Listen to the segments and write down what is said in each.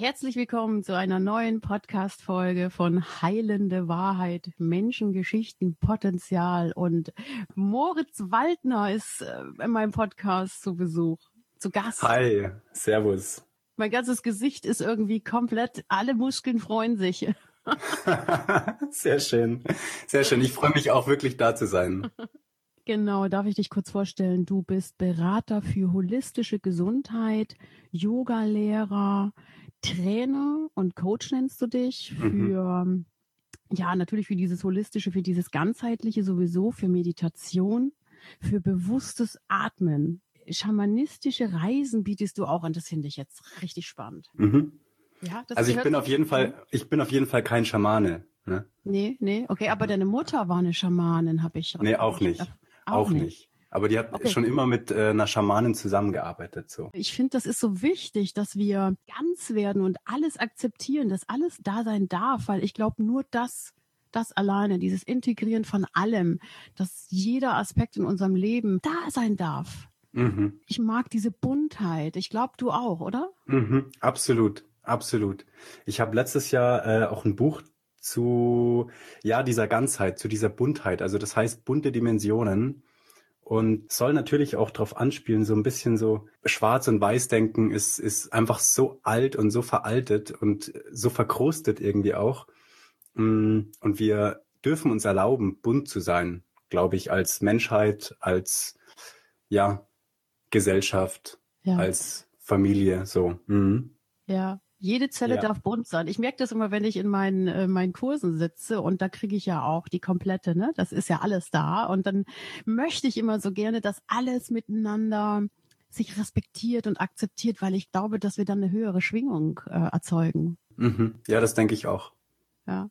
Herzlich willkommen zu einer neuen Podcast-Folge von Heilende Wahrheit, Menschengeschichten, Potenzial. Und Moritz Waldner ist äh, in meinem Podcast zu Besuch, zu Gast. Hi, Servus. Mein ganzes Gesicht ist irgendwie komplett, alle Muskeln freuen sich. Sehr schön, sehr schön. Ich freue mich auch wirklich da zu sein. Genau, darf ich dich kurz vorstellen? Du bist Berater für holistische Gesundheit, Yoga-Lehrer, Trainer und Coach nennst du dich mhm. für, mhm. ja, natürlich für dieses Holistische, für dieses Ganzheitliche sowieso, für Meditation, für bewusstes Atmen. Schamanistische Reisen bietest du auch an. Das finde ich jetzt richtig spannend. Mhm. Ja, also ich bin auf jeden Fall, ich bin auf jeden Fall kein Schamane. Ne? Nee, nee, okay, aber deine Mutter war eine Schamanin, habe ich. Nee, auch nicht. Auch, auch nicht. nicht. Aber die hat okay. schon immer mit äh, einer Schamanin zusammengearbeitet. So. Ich finde, das ist so wichtig, dass wir ganz werden und alles akzeptieren, dass alles da sein darf, weil ich glaube, nur das, das alleine, dieses Integrieren von allem, dass jeder Aspekt in unserem Leben da sein darf. Mhm. Ich mag diese Buntheit. Ich glaube, du auch, oder? Mhm. Absolut, absolut. Ich habe letztes Jahr äh, auch ein Buch zu ja dieser Ganzheit, zu dieser Buntheit. Also das heißt bunte Dimensionen und soll natürlich auch darauf anspielen, so ein bisschen so Schwarz- und Weiß-Denken ist, ist einfach so alt und so veraltet und so verkrustet irgendwie auch. Mm, und wir dürfen uns erlauben, bunt zu sein, glaube ich, als Menschheit, als ja, Gesellschaft, ja. als Familie, so. Mhm. Ja, jede Zelle ja. darf bunt sein. Ich merke das immer, wenn ich in meinen, äh, meinen Kursen sitze und da kriege ich ja auch die komplette, ne? Das ist ja alles da. Und dann möchte ich immer so gerne, dass alles miteinander sich respektiert und akzeptiert, weil ich glaube, dass wir dann eine höhere Schwingung äh, erzeugen. Mhm. Ja, das denke ich auch. Ja.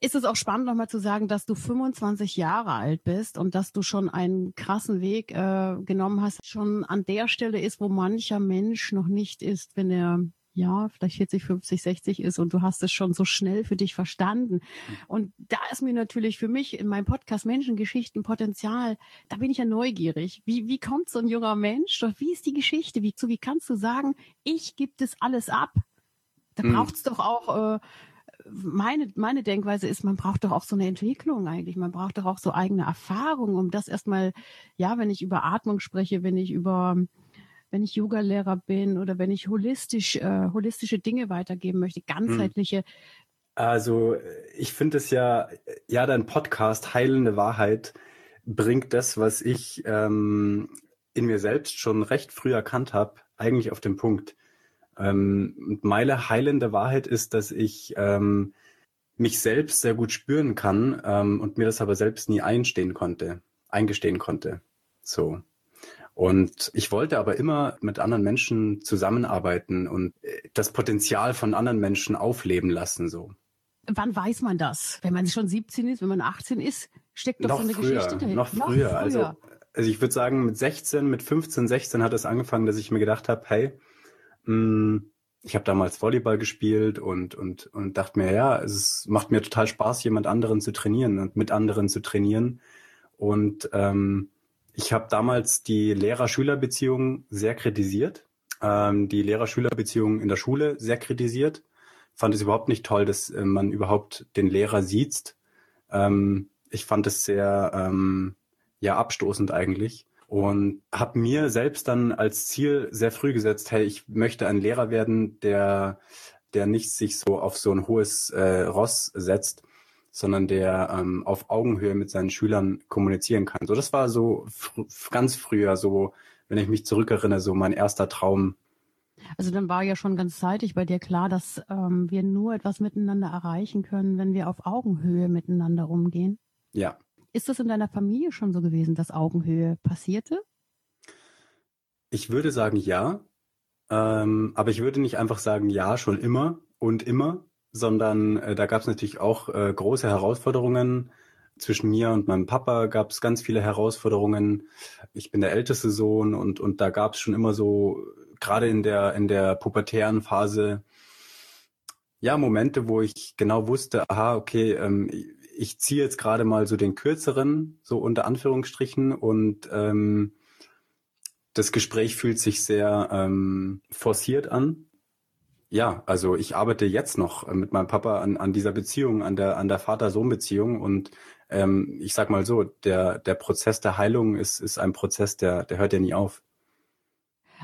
Ist es auch spannend, nochmal zu sagen, dass du 25 Jahre alt bist und dass du schon einen krassen Weg äh, genommen hast, schon an der Stelle ist, wo mancher Mensch noch nicht ist, wenn er ja, vielleicht 40, 50, 60 ist und du hast es schon so schnell für dich verstanden. Und da ist mir natürlich für mich in meinem Podcast Menschengeschichten Potenzial, da bin ich ja neugierig. Wie, wie kommt so ein junger Mensch? Doch wie ist die Geschichte? Wie, so, wie kannst du sagen, ich gebe das alles ab? Da hm. braucht's doch auch, äh, meine, meine Denkweise ist, man braucht doch auch so eine Entwicklung eigentlich. Man braucht doch auch so eigene Erfahrungen, um das erstmal, ja, wenn ich über Atmung spreche, wenn ich über wenn ich Yoga-Lehrer bin oder wenn ich holistisch, äh, holistische Dinge weitergeben möchte, ganzheitliche. Also ich finde es ja, ja, dein Podcast Heilende Wahrheit bringt das, was ich ähm, in mir selbst schon recht früh erkannt habe, eigentlich auf den Punkt. Ähm, meine heilende Wahrheit ist, dass ich ähm, mich selbst sehr gut spüren kann ähm, und mir das aber selbst nie einstehen konnte, eingestehen konnte. So. Und ich wollte aber immer mit anderen Menschen zusammenarbeiten und äh, das Potenzial von anderen Menschen aufleben lassen, so. Wann weiß man das? Wenn man schon 17 ist, wenn man 18 ist, steckt doch noch so eine früher, Geschichte dahinter. Noch früher. Noch früher. Also, also ich würde sagen, mit 16, mit 15, 16 hat es angefangen, dass ich mir gedacht habe, hey, mh, mm, ich habe damals Volleyball gespielt und, und, und dachte mir, ja, es macht mir total Spaß, jemand anderen zu trainieren und mit anderen zu trainieren. Und ähm, ich habe damals die Lehrer-Schüler-Beziehung sehr kritisiert, ähm, die Lehrer-Schüler-Beziehung in der Schule sehr kritisiert. Fand es überhaupt nicht toll, dass äh, man überhaupt den Lehrer sieht. Ähm, ich fand es sehr ähm, ja abstoßend eigentlich und habe mir selbst dann als Ziel sehr früh gesetzt, hey, ich möchte ein Lehrer werden, der der nicht sich so auf so ein hohes äh, Ross setzt, sondern der ähm, auf Augenhöhe mit seinen Schülern kommunizieren kann. So, das war so fr ganz früher, so, wenn ich mich zurückerinnere, so mein erster Traum. Also dann war ja schon ganz zeitig bei dir klar, dass ähm, wir nur etwas miteinander erreichen können, wenn wir auf Augenhöhe miteinander umgehen. Ja. Ist das in deiner Familie schon so gewesen, dass Augenhöhe passierte? Ich würde sagen ja, ähm, aber ich würde nicht einfach sagen ja schon immer und immer, sondern äh, da gab es natürlich auch äh, große Herausforderungen. Zwischen mir und meinem Papa gab es ganz viele Herausforderungen. Ich bin der älteste Sohn und, und da gab es schon immer so, gerade in der, in der pubertären Phase, ja, Momente, wo ich genau wusste, aha, okay, ähm, ich ziehe jetzt gerade mal so den kürzeren, so unter Anführungsstrichen, und ähm, das Gespräch fühlt sich sehr ähm, forciert an ja, also ich arbeite jetzt noch mit meinem Papa an, an dieser Beziehung, an der, an der Vater-Sohn-Beziehung und ähm, ich sag mal so, der, der Prozess der Heilung ist, ist ein Prozess, der, der hört ja nie auf.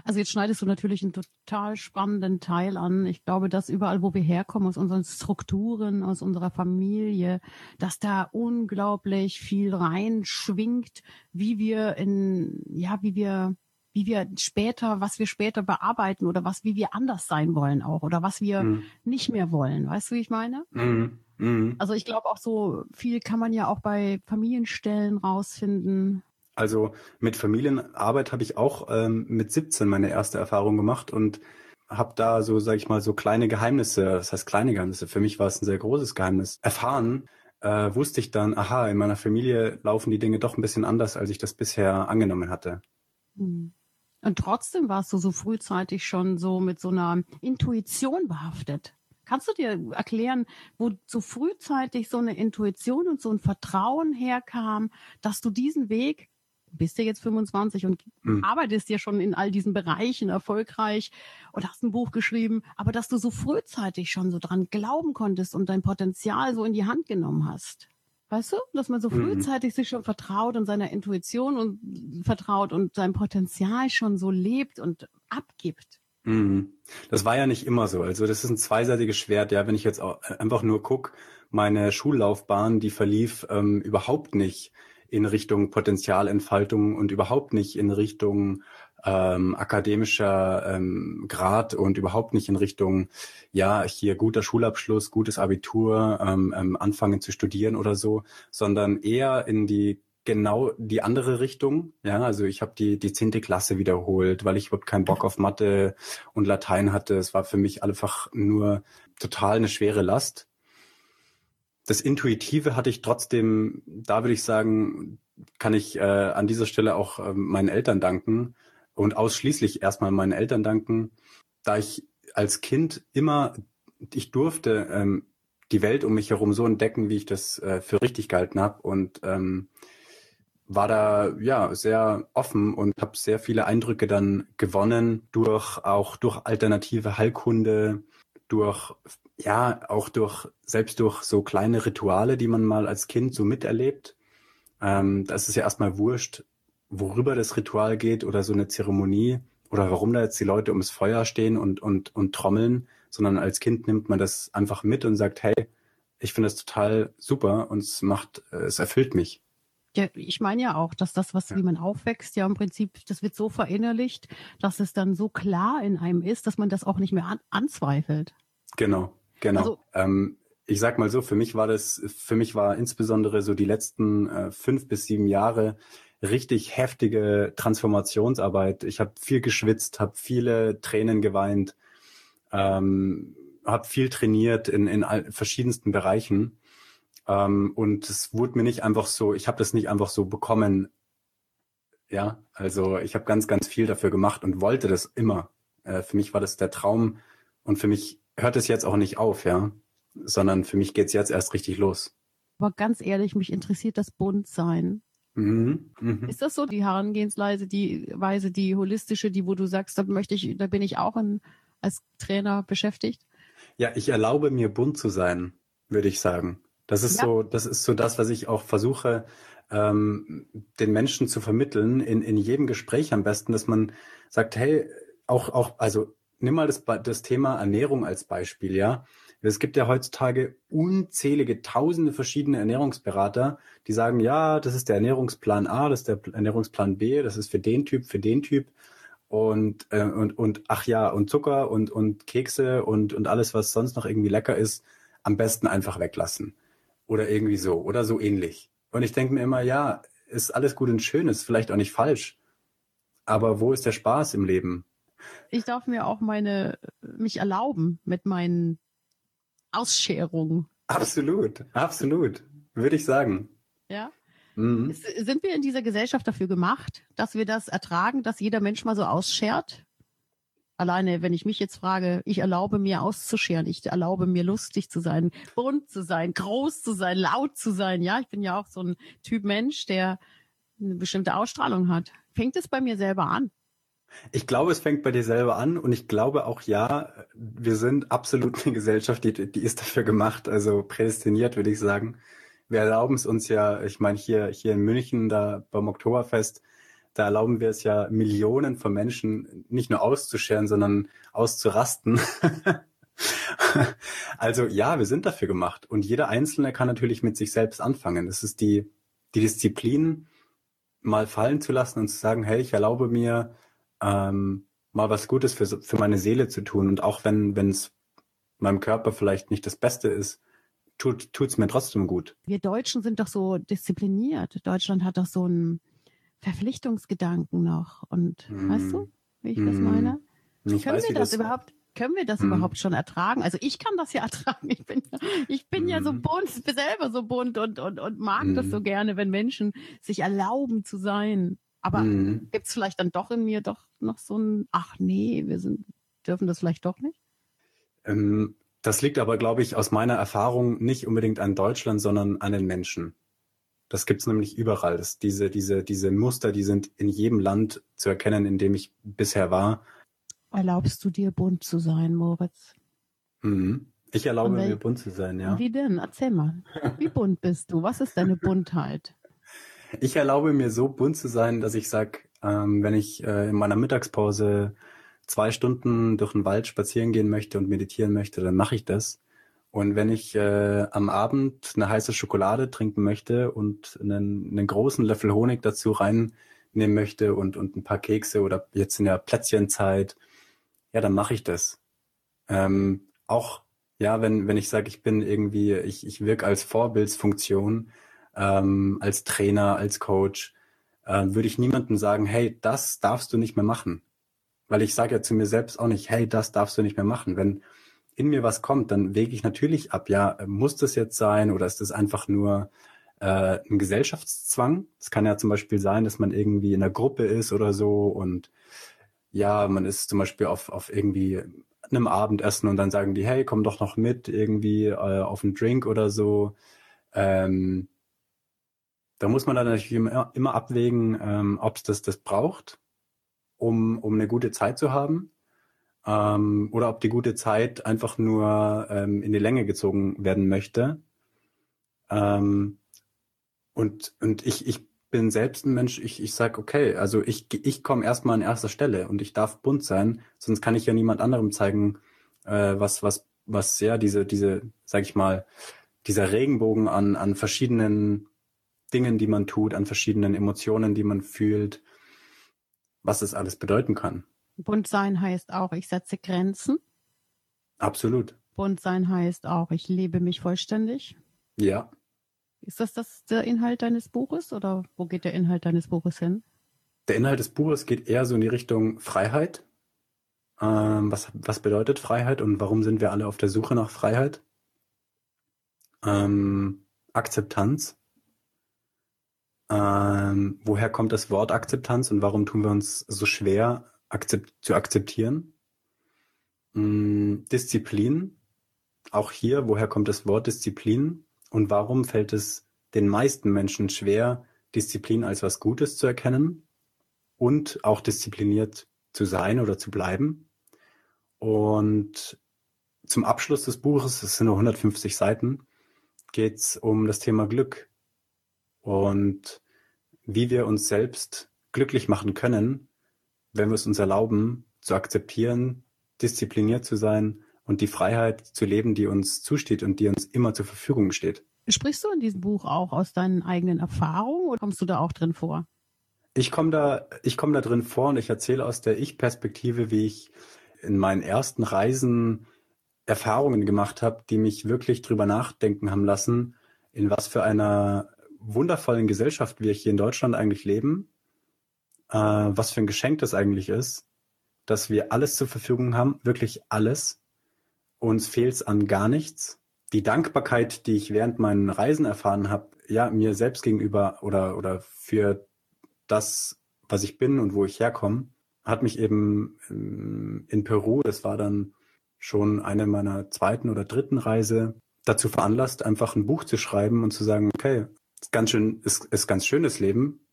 Also jetzt schneidest du natürlich einen total spannenden Teil an. Ich glaube, dass überall, wo wir herkommen, aus unseren Strukturen, aus unserer Familie, dass da unglaublich viel reinschwingt, wie wir in, ja, wie wir wie wir später, was wir später bearbeiten oder was, wie wir anders sein wollen auch oder was wir mhm. nicht mehr wollen. Weißt du, wie ich meine? Mhm. Mhm. Also ich glaube auch so viel kann man ja auch bei Familienstellen rausfinden. Also mit Familienarbeit habe ich auch ähm, mit 17 meine erste Erfahrung gemacht und habe da so, sag ich mal, so kleine Geheimnisse, das heißt kleine Geheimnisse, für mich war es ein sehr großes Geheimnis, erfahren, äh, wusste ich dann, aha, in meiner Familie laufen die Dinge doch ein bisschen anders, als ich das bisher angenommen hatte. Mhm. Und trotzdem warst du so frühzeitig schon so mit so einer Intuition behaftet. Kannst du dir erklären, wo so frühzeitig so eine Intuition und so ein Vertrauen herkam, dass du diesen Weg, bist ja jetzt 25 und mhm. arbeitest ja schon in all diesen Bereichen erfolgreich und hast ein Buch geschrieben, aber dass du so frühzeitig schon so dran glauben konntest und dein Potenzial so in die Hand genommen hast? Weißt du, dass man so mhm. frühzeitig mhm. sich schon vertraut und seiner Intuition und vertraut und sein Potenzial schon so lebt und abgibt. Mhm. Das war ja nicht immer so. Also das ist ein zweiseitiges Schwert. Ja, wenn ich jetzt einfach nur guck, meine Schullaufbahn, die verlief ähm, überhaupt nicht in Richtung Potenzialentfaltung und überhaupt nicht in Richtung ähm, akademischer ähm, Grad und überhaupt nicht in Richtung, ja, hier guter Schulabschluss, gutes Abitur, ähm, ähm, anfangen zu studieren oder so, sondern eher in die genau die andere Richtung. Ja, also ich habe die die zehnte Klasse wiederholt, weil ich überhaupt keinen Bock auf Mathe und Latein hatte. Es war für mich einfach nur total eine schwere Last. Das Intuitive hatte ich trotzdem, da würde ich sagen, kann ich äh, an dieser Stelle auch äh, meinen Eltern danken, und ausschließlich erstmal meinen Eltern danken, da ich als Kind immer, ich durfte ähm, die Welt um mich herum so entdecken, wie ich das äh, für richtig gehalten habe und ähm, war da ja sehr offen und habe sehr viele Eindrücke dann gewonnen durch auch durch alternative Heilkunde, durch ja auch durch selbst durch so kleine Rituale, die man mal als Kind so miterlebt. Ähm, das ist ja erstmal wurscht, worüber das Ritual geht oder so eine Zeremonie oder warum da jetzt die Leute ums Feuer stehen und, und, und trommeln, sondern als Kind nimmt man das einfach mit und sagt, hey, ich finde das total super und es macht, es erfüllt mich. Ja, ich meine ja auch, dass das, was ja. wie man aufwächst, ja im Prinzip, das wird so verinnerlicht, dass es dann so klar in einem ist, dass man das auch nicht mehr an, anzweifelt. Genau, genau. Also, ähm, ich sag mal so, für mich war das, für mich war insbesondere so die letzten äh, fünf bis sieben Jahre richtig heftige Transformationsarbeit. Ich habe viel geschwitzt, habe viele Tränen geweint, ähm, habe viel trainiert in, in verschiedensten Bereichen. Ähm, und es wurde mir nicht einfach so, ich habe das nicht einfach so bekommen. Ja, also ich habe ganz, ganz viel dafür gemacht und wollte das immer. Äh, für mich war das der Traum und für mich hört es jetzt auch nicht auf, ja, sondern für mich geht's jetzt erst richtig los. Aber ganz ehrlich, mich interessiert das Buntsein. Mhm, mh. Ist das so die Herangehensweise, die Weise, die holistische, die, wo du sagst, da möchte ich, da bin ich auch in, als Trainer beschäftigt? Ja, ich erlaube mir bunt zu sein, würde ich sagen. Das ist ja. so, das ist so das, was ich auch versuche, ähm, den Menschen zu vermitteln, in, in jedem Gespräch am besten, dass man sagt, hey, auch, auch, also nimm mal das, das Thema Ernährung als Beispiel, ja. Es gibt ja heutzutage unzählige, tausende verschiedene Ernährungsberater, die sagen, ja, das ist der Ernährungsplan A, das ist der Ernährungsplan B, das ist für den Typ, für den Typ und, äh, und, und ach ja, und Zucker und, und Kekse und, und alles, was sonst noch irgendwie lecker ist, am besten einfach weglassen. Oder irgendwie so, oder so ähnlich. Und ich denke mir immer, ja, ist alles gut und schön, ist vielleicht auch nicht falsch. Aber wo ist der Spaß im Leben? Ich darf mir auch meine, mich erlauben mit meinen Ausscherungen. Absolut, absolut, würde ich sagen. Ja. Mhm. Sind wir in dieser Gesellschaft dafür gemacht, dass wir das ertragen, dass jeder Mensch mal so ausschert? Alleine, wenn ich mich jetzt frage, ich erlaube mir auszuscheren, ich erlaube mir lustig zu sein, bunt zu sein, groß zu sein, laut zu sein. Ja, ich bin ja auch so ein Typ Mensch, der eine bestimmte Ausstrahlung hat. Fängt es bei mir selber an? Ich glaube, es fängt bei dir selber an und ich glaube auch ja, wir sind absolut eine Gesellschaft, die, die ist dafür gemacht, also prädestiniert, würde ich sagen wir erlauben es uns ja, ich meine, hier, hier in München, da beim Oktoberfest, da erlauben wir es ja Millionen von Menschen nicht nur auszuscheren, sondern auszurasten. also ja, wir sind dafür gemacht. Und jeder Einzelne kann natürlich mit sich selbst anfangen. Das ist die, die Disziplin, mal fallen zu lassen und zu sagen, hey, ich erlaube mir, ähm, mal was Gutes für, für meine Seele zu tun. Und auch wenn es meinem Körper vielleicht nicht das Beste ist, tut tut's mir trotzdem gut. Wir Deutschen sind doch so diszipliniert. Deutschland hat doch so einen Verpflichtungsgedanken noch. Und hm. weißt du, wie ich hm. das meine? Ich können weiß, wir das, das überhaupt? Können wir das hm. überhaupt schon ertragen? Also ich kann das ja ertragen. Ich bin, ich bin ja so hm. bunt, ich bin selber so bunt und, und, und mag das so hm. gerne, wenn Menschen sich erlauben zu sein. Aber hm. gibt's vielleicht dann doch in mir doch noch so ein, ach nee, wir sind, dürfen das vielleicht doch nicht? Ähm, das liegt aber, glaube ich, aus meiner Erfahrung nicht unbedingt an Deutschland, sondern an den Menschen. Das gibt's nämlich überall. Das, diese, diese, diese Muster, die sind in jedem Land zu erkennen, in dem ich bisher war. Erlaubst du dir bunt zu sein, Moritz? Mhm. Ich erlaube mir bunt zu sein, ja. Wie denn? Erzähl mal. Wie bunt bist du? Was ist deine Buntheit? Ich erlaube mir so bunt zu sein, dass ich sag, ähm, wenn ich äh, in meiner Mittagspause zwei Stunden durch den Wald spazieren gehen möchte und meditieren möchte, dann mache ich das. Und wenn ich äh, am Abend eine heiße Schokolade trinken möchte und einen, einen großen Löffel Honig dazu reinnehmen möchte und, und ein paar Kekse oder jetzt in der Plätzchenzeit, ja, dann mache ich das. Ähm, auch ja, wenn, wenn ich sage, ich bin irgendwie, ich, ich wirke als Vorbildsfunktion, ähm, als Trainer, als Coach, äh, würde ich niemandem sagen, hey, das darfst du nicht mehr machen. Weil ich sage ja zu mir selbst auch nicht, hey, das darfst du nicht mehr machen. Wenn in mir was kommt, dann wege ich natürlich ab, ja, muss das jetzt sein oder ist das einfach nur äh, ein Gesellschaftszwang? Es kann ja zum Beispiel sein, dass man irgendwie in einer Gruppe ist oder so und ja, man ist zum Beispiel auf, auf irgendwie einem Abendessen und dann sagen die, hey, komm doch noch mit irgendwie äh, auf einen Drink oder so. Ähm, da muss man dann natürlich immer, immer abwägen, ähm, ob es das, das braucht um, um eine gute Zeit zu haben. Ähm, oder ob die gute Zeit einfach nur ähm, in die Länge gezogen werden möchte. Ähm, und und ich, ich bin selbst ein Mensch, ich, ich sag okay, also ich, ich komme erstmal an erster Stelle und ich darf bunt sein, sonst kann ich ja niemand anderem zeigen, äh, was, was, was ja diese, diese, sag ich mal, dieser Regenbogen an, an verschiedenen Dingen, die man tut, an verschiedenen Emotionen, die man fühlt, was es alles bedeuten kann. Bunt sein heißt auch, ich setze Grenzen. Absolut. Bunt sein heißt auch, ich lebe mich vollständig. Ja. Ist das, das der Inhalt deines Buches oder wo geht der Inhalt deines Buches hin? Der Inhalt des Buches geht eher so in die Richtung Freiheit. Ähm, was, was bedeutet Freiheit und warum sind wir alle auf der Suche nach Freiheit? Ähm, Akzeptanz. Ähm, woher kommt das Wort Akzeptanz und warum tun wir uns so schwer akzept zu akzeptieren? Ähm, Disziplin. Auch hier, woher kommt das Wort Disziplin und warum fällt es den meisten Menschen schwer, Disziplin als was Gutes zu erkennen und auch diszipliniert zu sein oder zu bleiben? Und zum Abschluss des Buches, es sind nur 150 Seiten, geht es um das Thema Glück. Und wie wir uns selbst glücklich machen können, wenn wir es uns erlauben, zu akzeptieren, diszipliniert zu sein und die Freiheit zu leben, die uns zusteht und die uns immer zur Verfügung steht. Sprichst du in diesem Buch auch aus deinen eigenen Erfahrungen oder kommst du da auch drin vor? Ich komme da, ich komme da drin vor und ich erzähle aus der Ich-Perspektive, wie ich in meinen ersten Reisen Erfahrungen gemacht habe, die mich wirklich drüber nachdenken haben lassen, in was für einer wundervollen Gesellschaft wir hier in Deutschland eigentlich leben, äh, was für ein Geschenk das eigentlich ist, dass wir alles zur Verfügung haben, wirklich alles. Uns fehlt es an gar nichts. Die Dankbarkeit, die ich während meinen Reisen erfahren habe, ja, mir selbst gegenüber oder, oder für das, was ich bin und wo ich herkomme, hat mich eben ähm, in Peru, das war dann schon eine meiner zweiten oder dritten Reise, dazu veranlasst, einfach ein Buch zu schreiben und zu sagen, okay, ganz schön, ist, ist ganz schönes Leben.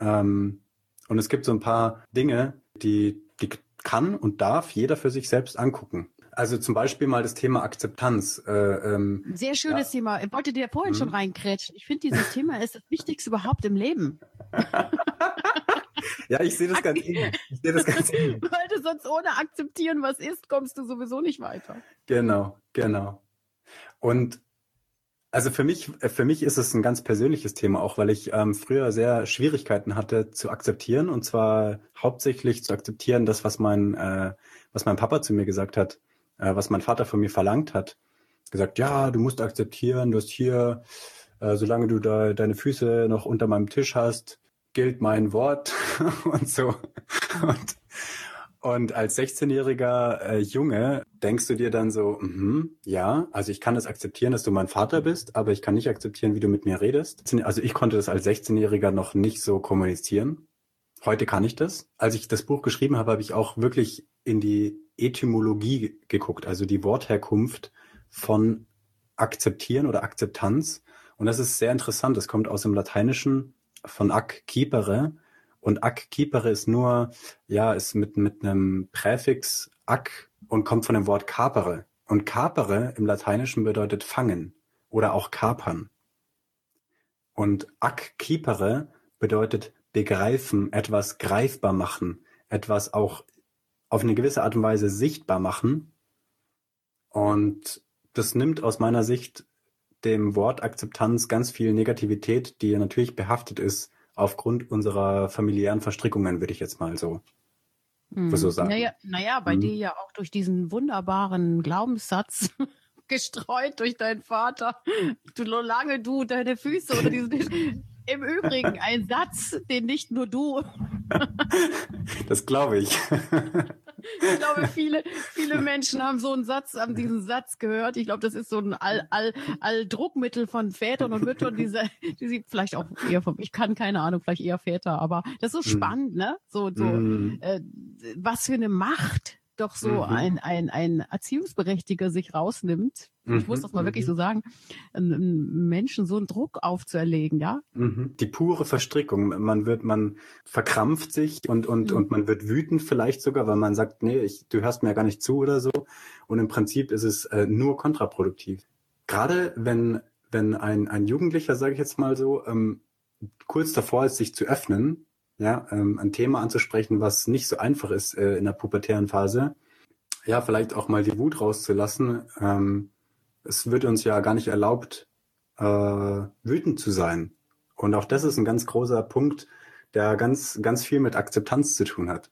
Ähm, und es gibt so ein paar Dinge, die, die kann und darf jeder für sich selbst angucken. Also zum Beispiel mal das Thema Akzeptanz. Äh, ähm, Sehr schönes ja. Thema. Ich wollte dir vorhin hm. schon reinkrätschen. Ich finde, dieses Thema ist das Wichtigste überhaupt im Leben. ja, ich sehe das ganz ähnlich. Ich sehe das ganz ähnlich. Weil du sonst ohne akzeptieren, was ist, kommst du sowieso nicht weiter. Genau, genau. Und also für mich, für mich ist es ein ganz persönliches Thema auch, weil ich ähm, früher sehr Schwierigkeiten hatte zu akzeptieren und zwar hauptsächlich zu akzeptieren, das was mein, äh, was mein Papa zu mir gesagt hat, äh, was mein Vater von mir verlangt hat. Gesagt, ja, du musst akzeptieren, du hast hier, äh, solange du da deine Füße noch unter meinem Tisch hast, gilt mein Wort und so. Und, und als 16-jähriger äh, Junge denkst du dir dann so, mh, ja, also ich kann das akzeptieren, dass du mein Vater bist, aber ich kann nicht akzeptieren, wie du mit mir redest. Also ich konnte das als 16-Jähriger noch nicht so kommunizieren. Heute kann ich das. Als ich das Buch geschrieben habe, habe ich auch wirklich in die Etymologie geguckt, also die Wortherkunft von akzeptieren oder Akzeptanz. Und das ist sehr interessant. Das kommt aus dem Lateinischen von ac keepere. Und ac keepere ist nur, ja, ist mit, mit einem Präfix ac und kommt von dem Wort capere. Und capere im Lateinischen bedeutet fangen oder auch kapern. Und ac keepere bedeutet begreifen, etwas greifbar machen, etwas auch auf eine gewisse Art und Weise sichtbar machen. Und das nimmt aus meiner Sicht dem Wort Akzeptanz ganz viel Negativität, die natürlich behaftet ist aufgrund unserer familiären Verstrickungen, würde ich jetzt mal so, hm. so sagen. Naja, naja bei hm. dir ja auch durch diesen wunderbaren Glaubenssatz gestreut durch deinen Vater, du, solange du deine Füße oder diesen im Übrigen ein Satz, den nicht nur du. das glaube ich. Ich glaube, viele, viele Menschen haben so einen Satz, haben diesen Satz gehört. Ich glaube, das ist so ein All, All, All-Druckmittel von Vätern und Müttern, diese, die sie vielleicht auch eher vom, ich kann keine Ahnung, vielleicht eher Väter, aber das ist so hm. spannend, ne? So, so, mm. äh, was für eine Macht doch so mhm. ein, ein, ein Erziehungsberechtiger sich rausnimmt, mhm. ich muss das mal mhm. wirklich so sagen, Menschen so einen Druck aufzuerlegen, ja? Mhm. Die pure Verstrickung. Man wird, man verkrampft sich und, und, mhm. und man wird wütend vielleicht sogar, weil man sagt, nee, ich, du hörst mir ja gar nicht zu oder so. Und im Prinzip ist es äh, nur kontraproduktiv. Gerade wenn, wenn ein, ein Jugendlicher, sage ich jetzt mal so, ähm, kurz davor ist, sich zu öffnen, ja, ähm, ein Thema anzusprechen, was nicht so einfach ist äh, in der pubertären Phase. Ja, vielleicht auch mal die Wut rauszulassen. Ähm, es wird uns ja gar nicht erlaubt, äh, wütend zu sein. Und auch das ist ein ganz großer Punkt, der ganz, ganz viel mit Akzeptanz zu tun hat.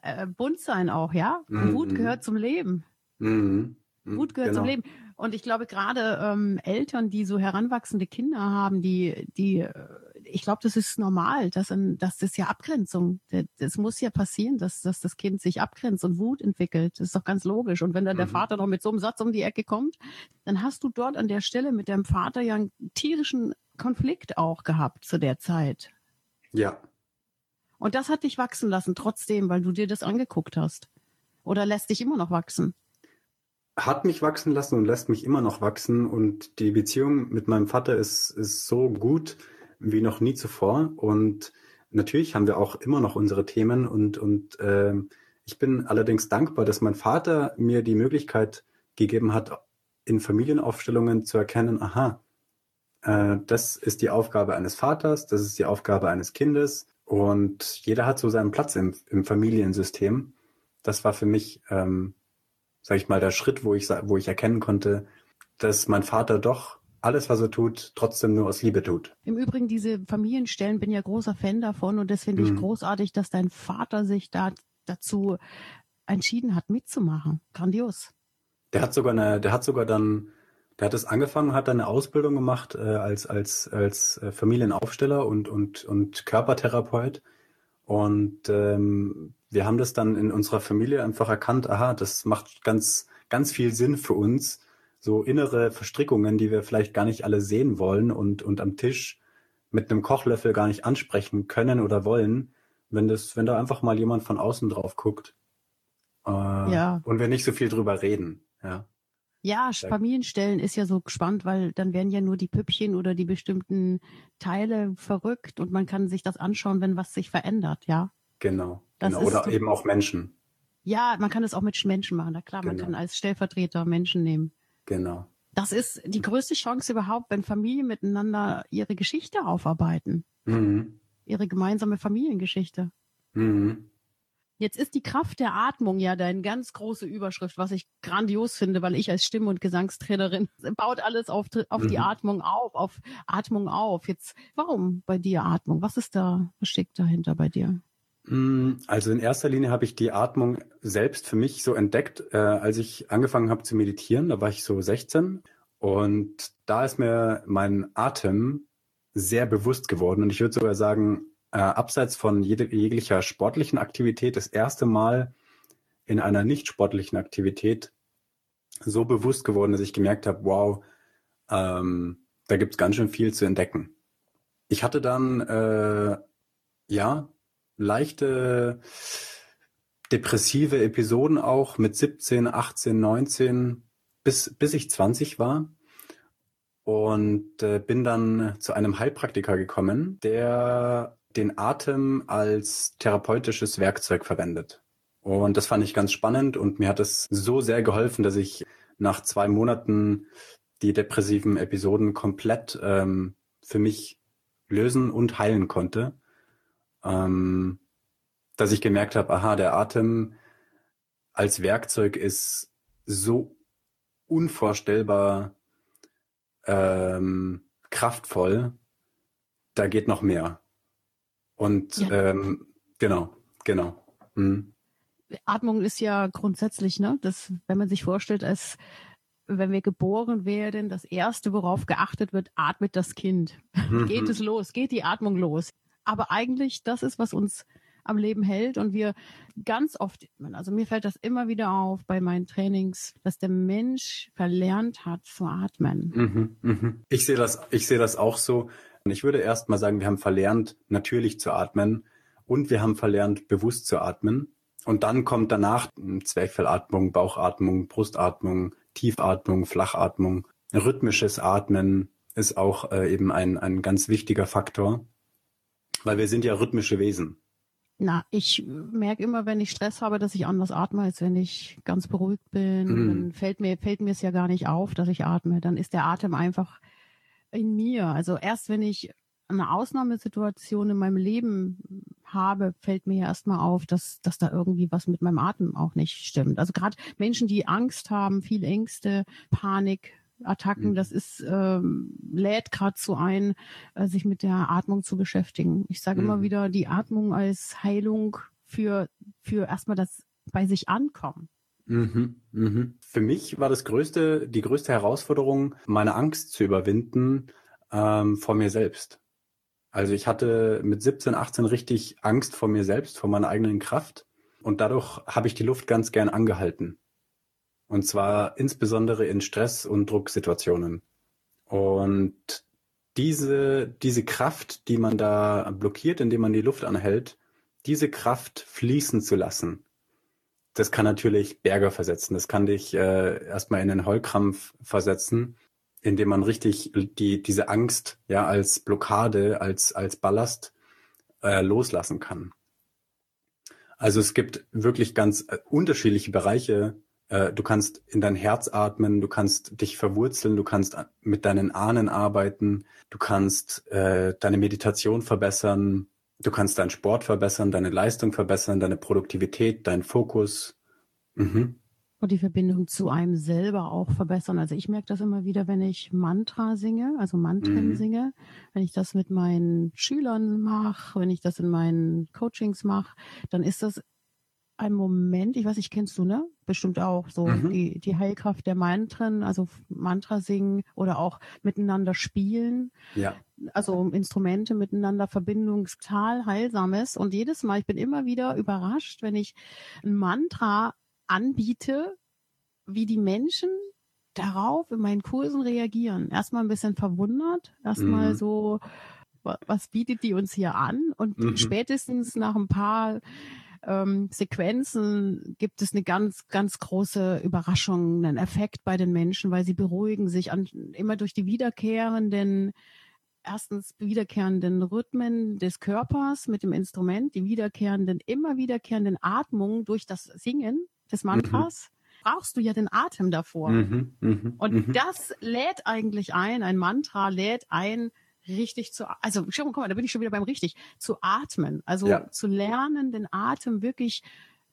Äh, bunt sein auch, ja? Mhm. Wut gehört zum Leben. Mhm. Wut gehört genau. zum Leben. Und ich glaube, gerade ähm, Eltern, die so heranwachsende Kinder haben, die, die, äh, ich glaube, das ist normal, dass, dass das ja Abgrenzung, das muss ja passieren, dass, dass das Kind sich abgrenzt und Wut entwickelt. Das ist doch ganz logisch. Und wenn dann der mhm. Vater noch mit so einem Satz um die Ecke kommt, dann hast du dort an der Stelle mit deinem Vater ja einen tierischen Konflikt auch gehabt zu der Zeit. Ja. Und das hat dich wachsen lassen, trotzdem, weil du dir das angeguckt hast. Oder lässt dich immer noch wachsen? hat mich wachsen lassen und lässt mich immer noch wachsen. Und die Beziehung mit meinem Vater ist, ist so gut wie noch nie zuvor. Und natürlich haben wir auch immer noch unsere Themen. Und, und äh, ich bin allerdings dankbar, dass mein Vater mir die Möglichkeit gegeben hat, in Familienaufstellungen zu erkennen, aha, äh, das ist die Aufgabe eines Vaters, das ist die Aufgabe eines Kindes. Und jeder hat so seinen Platz im, im Familiensystem. Das war für mich ähm, sag ich mal, der Schritt, wo ich, wo ich erkennen konnte, dass mein Vater doch alles, was er tut, trotzdem nur aus Liebe tut. Im Übrigen, diese Familienstellen bin ja großer Fan davon und das finde ich mhm. großartig, dass dein Vater sich da dazu entschieden hat, mitzumachen. Grandios. Der hat sogar eine, der hat sogar dann, der hat es angefangen, hat dann eine Ausbildung gemacht äh, als als als äh, Familienaufsteller und und und Körpertherapeut und ähm, wir haben das dann in unserer Familie einfach erkannt. Aha, das macht ganz ganz viel Sinn für uns so innere Verstrickungen, die wir vielleicht gar nicht alle sehen wollen und, und am Tisch mit einem Kochlöffel gar nicht ansprechen können oder wollen, wenn das, wenn da einfach mal jemand von außen drauf guckt. Äh, ja. Und wir nicht so viel drüber reden, ja. Ja, Familienstellen ist ja so gespannt, weil dann werden ja nur die Püppchen oder die bestimmten Teile verrückt und man kann sich das anschauen, wenn was sich verändert, ja. Genau. genau. Oder eben auch Menschen. Ja, man kann es auch mit Menschen machen, na klar, genau. man kann als Stellvertreter Menschen nehmen. Genau. Das ist die größte Chance überhaupt, wenn Familien miteinander ihre Geschichte aufarbeiten. Mhm. Ihre gemeinsame Familiengeschichte. Mhm. Jetzt ist die Kraft der Atmung ja deine ganz große Überschrift, was ich grandios finde, weil ich als Stimm- und Gesangstrainerin baut alles auf, auf mhm. die Atmung auf, auf Atmung auf. Jetzt, warum bei dir Atmung? Was ist da, was steckt dahinter bei dir? Mm, also in erster Linie habe ich die Atmung selbst für mich so entdeckt, äh, als ich angefangen habe zu meditieren. Da war ich so 16 und da ist mir mein Atem sehr bewusst geworden und ich würde sogar sagen, äh, abseits von jede, jeglicher sportlichen Aktivität, das erste Mal in einer nicht sportlichen Aktivität so bewusst geworden, dass ich gemerkt habe, wow, ähm, da gibt's ganz schön viel zu entdecken. Ich hatte dann äh, ja leichte depressive Episoden auch mit 17, 18, 19, bis, bis ich 20 war. Und äh, bin dann zu einem Heilpraktiker gekommen, der den Atem als therapeutisches Werkzeug verwendet. Und das fand ich ganz spannend und mir hat es so sehr geholfen, dass ich nach zwei Monaten die depressiven Episoden komplett ähm, für mich lösen und heilen konnte ähm, dass ich gemerkt habe, aha, der Atem als Werkzeug ist so unvorstellbar ähm, kraftvoll, da geht noch mehr. Und ja. ähm, genau, genau. Mhm. Atmung ist ja grundsätzlich, ne, das, wenn man sich vorstellt, als wenn wir geboren werden, das erste, worauf geachtet wird, atmet das Kind. Mhm. Geht es los? Geht die Atmung los? Aber eigentlich das ist, was uns am Leben hält und wir ganz oft, also mir fällt das immer wieder auf bei meinen Trainings, dass der Mensch verlernt hat zu atmen. Mhm, mhm. Ich sehe das, ich sehe das auch so. Und ich würde erst mal sagen, wir haben verlernt, natürlich zu atmen und wir haben verlernt, bewusst zu atmen. Und dann kommt danach Zwerchfellatmung, Bauchatmung, Brustatmung, Tiefatmung, Flachatmung. Rhythmisches Atmen ist auch äh, eben ein, ein ganz wichtiger Faktor. Weil wir sind ja rhythmische Wesen. Na, ich merke immer, wenn ich Stress habe, dass ich anders atme, als wenn ich ganz beruhigt bin. Mhm. Dann fällt mir, fällt mir es ja gar nicht auf, dass ich atme. Dann ist der Atem einfach in mir. Also erst wenn ich eine Ausnahmesituation in meinem Leben habe, fällt mir ja erstmal auf, dass, dass da irgendwie was mit meinem Atem auch nicht stimmt. Also gerade Menschen, die Angst haben, viel Ängste, Panik, Attacken, mhm. das ist ähm, lädt gerade so ein, äh, sich mit der Atmung zu beschäftigen. Ich sage mhm. immer wieder die Atmung als Heilung für für erstmal das bei sich ankommen. Mhm, mhm. Für mich war das größte, die größte Herausforderung, meine Angst zu überwinden ähm, vor mir selbst. Also ich hatte mit 17, 18 richtig Angst vor mir selbst, vor meiner eigenen Kraft. Und dadurch habe ich die Luft ganz gern angehalten. Und zwar insbesondere in Stress- und Drucksituationen. Und diese, diese Kraft, die man da blockiert, indem man die Luft anhält, diese Kraft fließen zu lassen, das kann natürlich Berge versetzen. Das kann dich äh, erstmal in den Heulkrampf versetzen, indem man richtig die, diese Angst ja als Blockade, als, als Ballast äh, loslassen kann. Also es gibt wirklich ganz äh, unterschiedliche Bereiche äh, du kannst in dein Herz atmen, du kannst dich verwurzeln, du kannst mit deinen Ahnen arbeiten, du kannst äh, deine Meditation verbessern, du kannst deinen Sport verbessern, deine Leistung verbessern, deine Produktivität, deinen Fokus. Mhm. Und die Verbindung zu einem selber auch verbessern. Also ich merke das immer wieder, wenn ich Mantra singe, also Mantren mhm. singe, wenn ich das mit meinen Schülern mache, wenn ich das in meinen Coachings mache, dann ist das ein Moment, ich weiß nicht, kennst du, ne? Bestimmt auch so mhm. die, die Heilkraft der Mantren, also Mantra singen oder auch miteinander spielen. Ja. Also Instrumente miteinander, Verbindung, total heilsames. Und jedes Mal, ich bin immer wieder überrascht, wenn ich ein Mantra anbiete, wie die Menschen darauf in meinen Kursen reagieren. Erstmal ein bisschen verwundert, erstmal mhm. so, was bietet die uns hier an? Und mhm. spätestens nach ein paar ähm, Sequenzen gibt es eine ganz, ganz große Überraschung, einen Effekt bei den Menschen, weil sie beruhigen sich an, immer durch die wiederkehrenden erstens wiederkehrenden Rhythmen des Körpers mit dem Instrument, die wiederkehrenden, immer wiederkehrenden Atmungen durch das Singen des Mantras. Mhm brauchst du ja den Atem davor. Mhm, mh, und mh. das lädt eigentlich ein, ein Mantra lädt ein, richtig zu, also schau mal, guck mal, da bin ich schon wieder beim richtig, zu atmen. Also ja. zu lernen, den Atem wirklich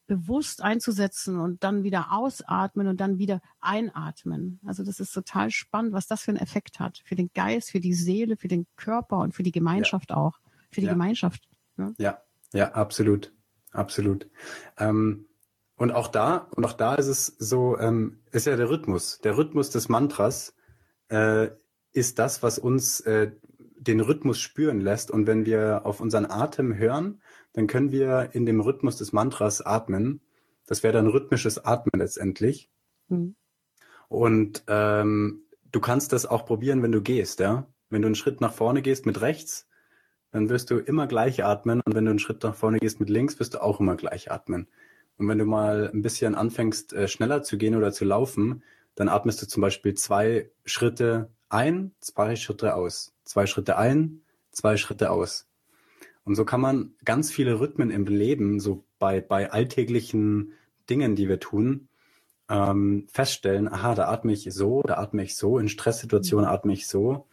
bewusst einzusetzen und dann wieder ausatmen und dann wieder einatmen. Also das ist total spannend, was das für einen Effekt hat. Für den Geist, für die Seele, für den Körper und für die Gemeinschaft ja. auch. Für die ja. Gemeinschaft. Ne? Ja, ja, absolut. Absolut. Ähm, und auch da, und auch da ist es so, ähm, ist ja der Rhythmus. Der Rhythmus des Mantras äh, ist das, was uns äh, den Rhythmus spüren lässt. Und wenn wir auf unseren Atem hören, dann können wir in dem Rhythmus des Mantras atmen. Das wäre dann rhythmisches Atmen letztendlich. Mhm. Und ähm, du kannst das auch probieren, wenn du gehst, ja. Wenn du einen Schritt nach vorne gehst mit rechts, dann wirst du immer gleich atmen. Und wenn du einen Schritt nach vorne gehst mit links, wirst du auch immer gleich atmen. Und wenn du mal ein bisschen anfängst, äh, schneller zu gehen oder zu laufen, dann atmest du zum Beispiel zwei Schritte ein, zwei Schritte aus, zwei Schritte ein, zwei Schritte aus. Und so kann man ganz viele Rhythmen im Leben, so bei, bei alltäglichen Dingen, die wir tun, ähm, feststellen, aha, da atme ich so, da atme ich so, in Stresssituationen mhm. atme ich so.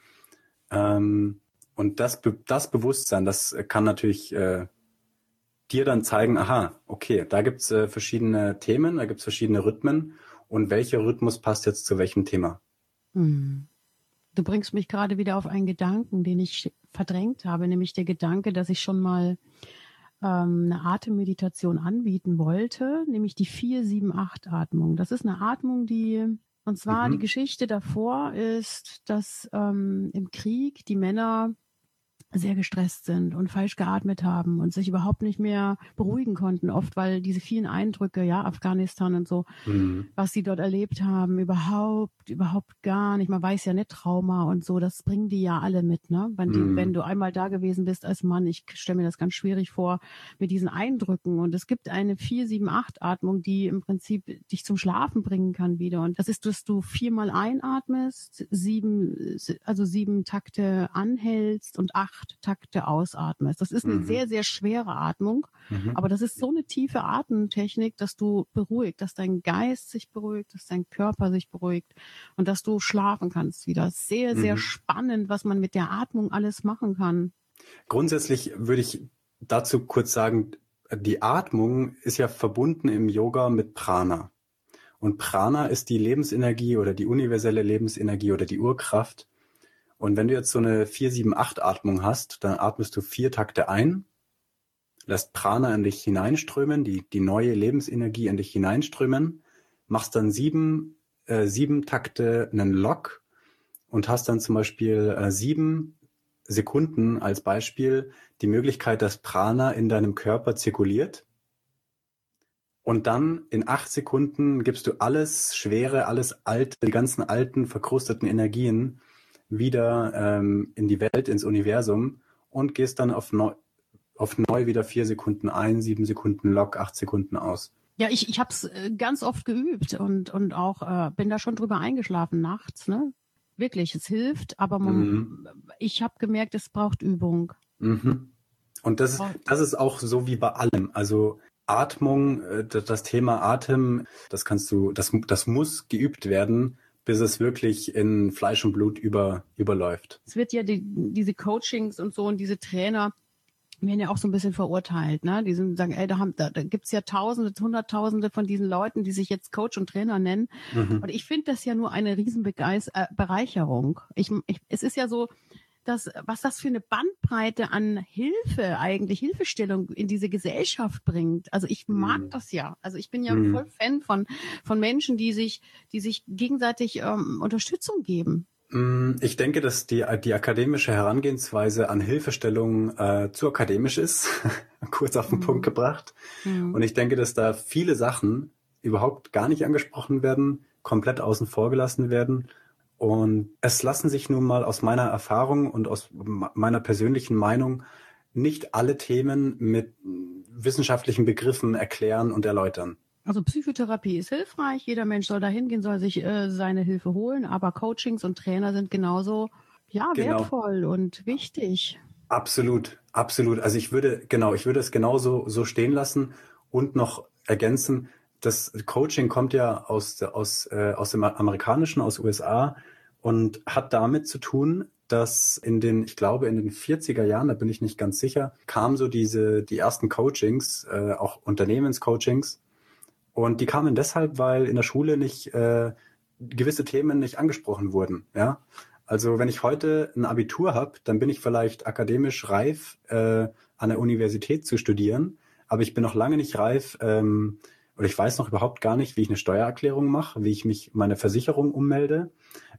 Ähm, und das, das Bewusstsein, das kann natürlich äh, dir dann zeigen, aha, okay, da gibt's äh, verschiedene Themen, da gibt's verschiedene Rhythmen und welcher Rhythmus passt jetzt zu welchem Thema. Hm. Du bringst mich gerade wieder auf einen Gedanken, den ich verdrängt habe, nämlich der Gedanke, dass ich schon mal ähm, eine Atemmeditation anbieten wollte, nämlich die 4-7-8-Atmung. Das ist eine Atmung, die, und zwar mhm. die Geschichte davor ist, dass ähm, im Krieg die Männer sehr gestresst sind und falsch geatmet haben und sich überhaupt nicht mehr beruhigen konnten, oft weil diese vielen Eindrücke, ja, Afghanistan und so, mhm. was sie dort erlebt haben, überhaupt, überhaupt gar nicht. Man weiß ja nicht Trauma und so, das bringen die ja alle mit, ne? Wenn, die, mhm. wenn du einmal da gewesen bist als Mann, ich stelle mir das ganz schwierig vor, mit diesen Eindrücken. Und es gibt eine 4-7-8-Atmung, die im Prinzip dich zum Schlafen bringen kann wieder. Und das ist, dass du viermal einatmest, sieben, also sieben Takte anhältst und acht acht Takte ausatmest. Das ist eine mhm. sehr, sehr schwere Atmung, mhm. aber das ist so eine tiefe Atemtechnik, dass du beruhigt, dass dein Geist sich beruhigt, dass dein Körper sich beruhigt und dass du schlafen kannst wieder. Sehr, sehr mhm. spannend, was man mit der Atmung alles machen kann. Grundsätzlich würde ich dazu kurz sagen, die Atmung ist ja verbunden im Yoga mit Prana. Und Prana ist die Lebensenergie oder die universelle Lebensenergie oder die Urkraft, und wenn du jetzt so eine 4-7-8-Atmung hast, dann atmest du vier Takte ein, lässt Prana in dich hineinströmen, die, die neue Lebensenergie in dich hineinströmen, machst dann sieben, äh, sieben Takte einen Lock und hast dann zum Beispiel äh, sieben Sekunden als Beispiel die Möglichkeit, dass Prana in deinem Körper zirkuliert. Und dann in acht Sekunden gibst du alles Schwere, alles Alte, die ganzen alten, verkrusteten Energien wieder ähm, in die Welt, ins Universum und gehst dann auf neu, auf neu wieder vier Sekunden ein, sieben Sekunden Lock, acht Sekunden aus. Ja, ich, ich habe es äh, ganz oft geübt und, und auch äh, bin da schon drüber eingeschlafen nachts. Ne? Wirklich, es hilft, aber man, mhm. ich habe gemerkt, es braucht Übung. Mhm. Und das, das ist auch so wie bei allem. Also Atmung, äh, das Thema Atem, das kannst du, das, das muss geübt werden bis es wirklich in Fleisch und Blut über, überläuft. Es wird ja die, diese Coachings und so und diese Trainer, werden ja auch so ein bisschen verurteilt, ne? Die sind sagen, ey, da, haben, da, da gibt's ja Tausende, Hunderttausende von diesen Leuten, die sich jetzt Coach und Trainer nennen. Mhm. Und ich finde das ja nur eine Riesenbereicherung. Äh, ich, ich, es ist ja so, dass, was das für eine Bandbreite an Hilfe eigentlich, Hilfestellung in diese Gesellschaft bringt. Also ich mag mhm. das ja. Also ich bin ja mhm. voll Fan von, von Menschen, die sich, die sich gegenseitig ähm, Unterstützung geben. Mm, ich denke, dass die, die akademische Herangehensweise an Hilfestellung äh, zu akademisch ist, kurz auf den mhm. Punkt gebracht. Mhm. Und ich denke, dass da viele Sachen überhaupt gar nicht angesprochen werden, komplett außen vor gelassen werden. Und es lassen sich nun mal aus meiner Erfahrung und aus meiner persönlichen Meinung nicht alle Themen mit wissenschaftlichen Begriffen erklären und erläutern. Also Psychotherapie ist hilfreich, jeder Mensch soll da hingehen, soll sich äh, seine Hilfe holen, aber Coachings und Trainer sind genauso ja, genau. wertvoll und wichtig. Absolut, absolut. Also ich würde, genau, ich würde es genauso so stehen lassen und noch ergänzen, das Coaching kommt ja aus, aus, äh, aus dem amerikanischen, aus USA und hat damit zu tun, dass in den, ich glaube, in den 40er Jahren, da bin ich nicht ganz sicher, kamen so diese, die ersten Coachings, äh, auch Unternehmenscoachings, und die kamen deshalb, weil in der Schule nicht äh, gewisse Themen nicht angesprochen wurden. Ja, also wenn ich heute ein Abitur habe, dann bin ich vielleicht akademisch reif, äh, an der Universität zu studieren, aber ich bin noch lange nicht reif ähm, oder ich weiß noch überhaupt gar nicht, wie ich eine Steuererklärung mache, wie ich mich meine Versicherung ummelde,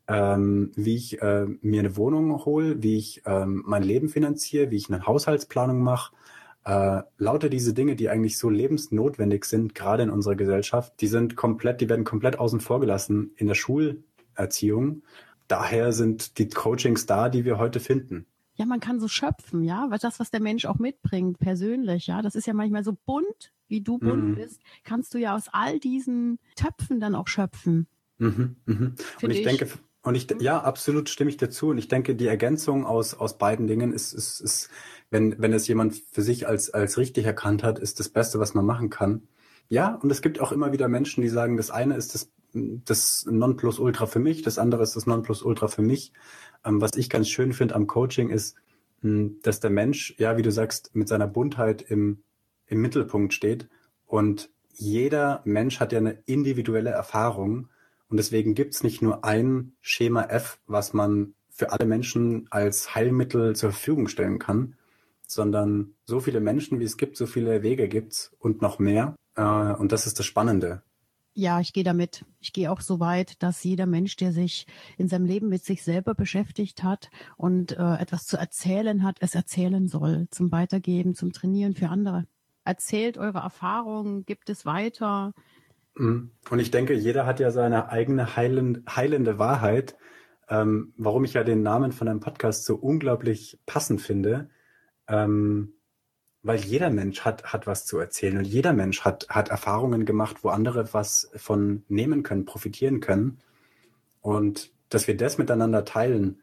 ähm, wie ich äh, mir eine Wohnung hole, wie ich ähm, mein Leben finanziere, wie ich eine Haushaltsplanung mache äh, lauter diese Dinge, die eigentlich so lebensnotwendig sind, gerade in unserer Gesellschaft, die sind komplett, die werden komplett außen vor gelassen in der Schulerziehung. Daher sind die Coachings da, die wir heute finden. Ja, man kann so schöpfen, ja, weil das, was der Mensch auch mitbringt, persönlich, ja, das ist ja manchmal so bunt, wie du bunt mhm. bist, kannst du ja aus all diesen Töpfen dann auch schöpfen. Mhm, mhm. Und ich dich. denke, und ich, ja, absolut stimme ich dazu. Und ich denke, die Ergänzung aus, aus beiden Dingen ist, ist, ist wenn, wenn es jemand für sich als, als richtig erkannt hat, ist das Beste, was man machen kann. Ja, und es gibt auch immer wieder Menschen, die sagen, das eine ist das, das Nonplusultra für mich, das andere ist das Nonplusultra für mich. Ähm, was ich ganz schön finde am Coaching ist, mh, hm, dass der Mensch, ja, wie du sagst, mit seiner Buntheit im, im Mittelpunkt steht. Und jeder Mensch hat ja eine individuelle Erfahrung. Und deswegen gibt's nicht nur ein Schema F, was man für alle Menschen als Heilmittel zur Verfügung stellen kann, sondern so viele Menschen, wie es gibt, so viele Wege gibt's und noch mehr. Äh, und das ist das Spannende. Ja, ich gehe damit. Ich gehe auch so weit, dass jeder Mensch, der sich in seinem Leben mit sich selber beschäftigt hat und äh, etwas zu erzählen hat, es erzählen soll, zum Weitergeben, zum Trainieren für andere. Erzählt eure Erfahrungen, gibt es weiter. Mhm. Und ich denke, jeder hat ja seine eigene heilende, heilende Wahrheit. Ähm, warum ich ja den Namen von einem Podcast so unglaublich passend finde, ähm, weil jeder Mensch hat, hat was zu erzählen und jeder Mensch hat, hat Erfahrungen gemacht, wo andere was von nehmen können, profitieren können. Und dass wir das miteinander teilen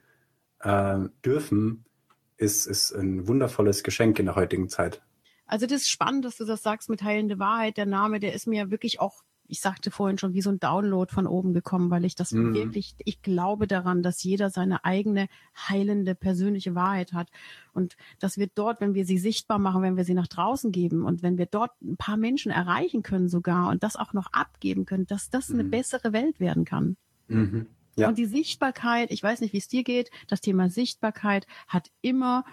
äh, dürfen, ist, ist ein wundervolles Geschenk in der heutigen Zeit. Also das ist spannend, dass du das sagst mit heilende Wahrheit. Der Name, der ist mir wirklich auch ich sagte vorhin schon, wie so ein Download von oben gekommen, weil ich das mhm. wirklich, ich glaube daran, dass jeder seine eigene heilende persönliche Wahrheit hat und dass wir dort, wenn wir sie sichtbar machen, wenn wir sie nach draußen geben und wenn wir dort ein paar Menschen erreichen können sogar und das auch noch abgeben können, dass das mhm. eine bessere Welt werden kann. Mhm. Ja. Und die Sichtbarkeit, ich weiß nicht, wie es dir geht, das Thema Sichtbarkeit hat immer